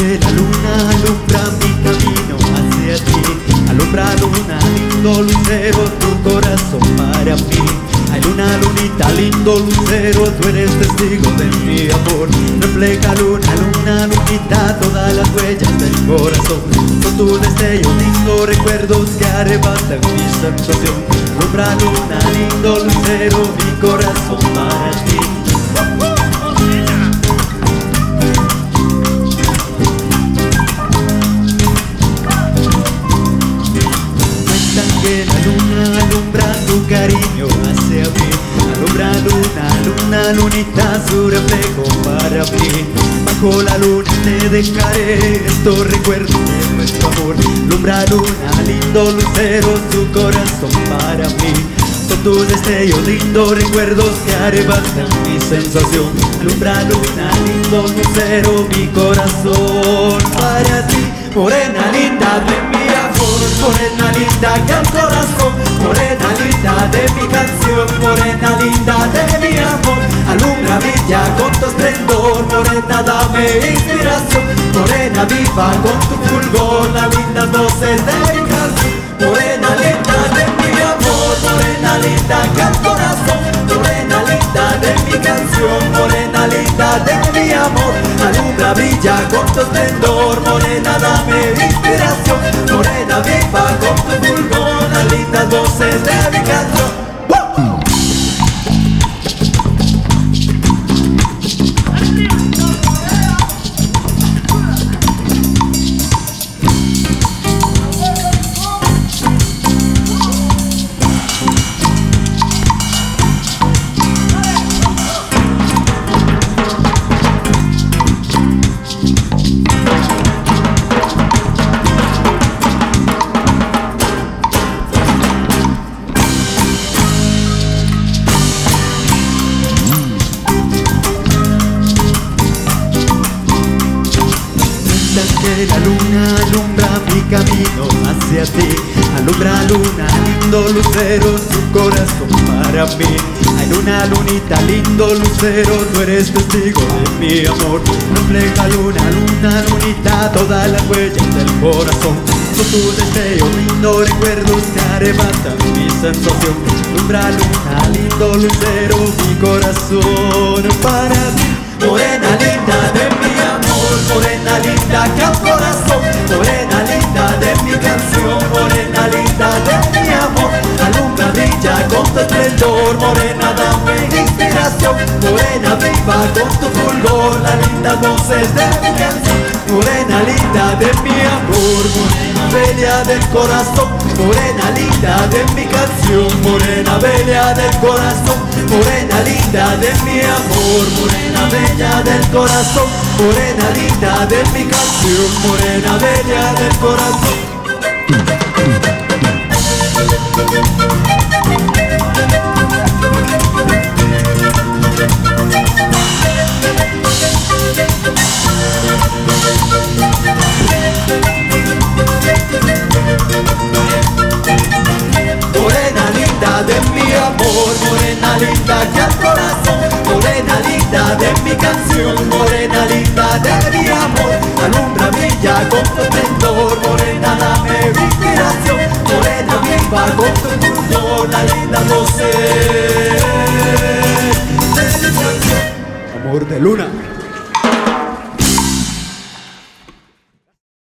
la luna alumbra mi camino hacia ti. Alumbra luna, lindo lucero, tu corazón para mí. Hay luna, lunita, lindo lucero, tú eres testigo de mi amor. Refleja luna, luna, lunita, todas las huellas del corazón. Son tu destello, lindo recuerdos que arrebatan mi sensación. Alumbra luna, lindo lucero, mi corazón para ti. La luna alumbra tu cariño hacia mí Alumbra luna, luna, lunita, su reflejo para mí Bajo la luna te dejaré estos recuerdos de nuestro amor. Alumbra luna, lindo lucero, tu corazón para mí. Son tus destellos, lindos recuerdos que arrebatan mi sensación. Alumbra luna, lindo lucero, mi corazón para ti. Morena linda de mi amor, morena linda que al corazón, morena linda de mi canción, morena linda de mi amor, alumbra brilla con tu esplendor, morena dame inspiración, morena viva con tu fulgor, las lindas voces de mi morena linda de mi amor, morena linda que al corazón, morena linda de mi canción, morena linda de mi amor, alumbra brilla con tu esplendor, morena Que la luna alumbra mi camino hacia ti. Alumbra luna, lindo lucero, tu corazón para mí. Hay luna, lunita, lindo lucero, tú eres testigo de mi amor. Refleja luna, luna, lunita, todas las huellas del corazón. Son tus deseos, lindos recuerdos que arrebatan mi sensación. Alumbra luna, lindo lucero, mi corazón para ti. Morena linda de morena linda que al corazón, morena linda de mi canción, morena linda de mi amor, alumbra brilla con tu esplendor, morena dame inspiración, morena viva con tu fulgor, las lindas voces de mi canción, morena linda de mi amor, morena bella del corazón, morena linda de mi canción, morena bella del corazón, morena linda de mi amor, morena corazón, morena linda de mi canción, morena bella del corazón. Morena linda de mi amor, morena linda que al corazón, linda de mi canción, morena linda de mi amor, alumbra brilla con tu esplendor, morena dame inspiración, morena viva con tu fulgor, la linda mi canción. Amor de luna.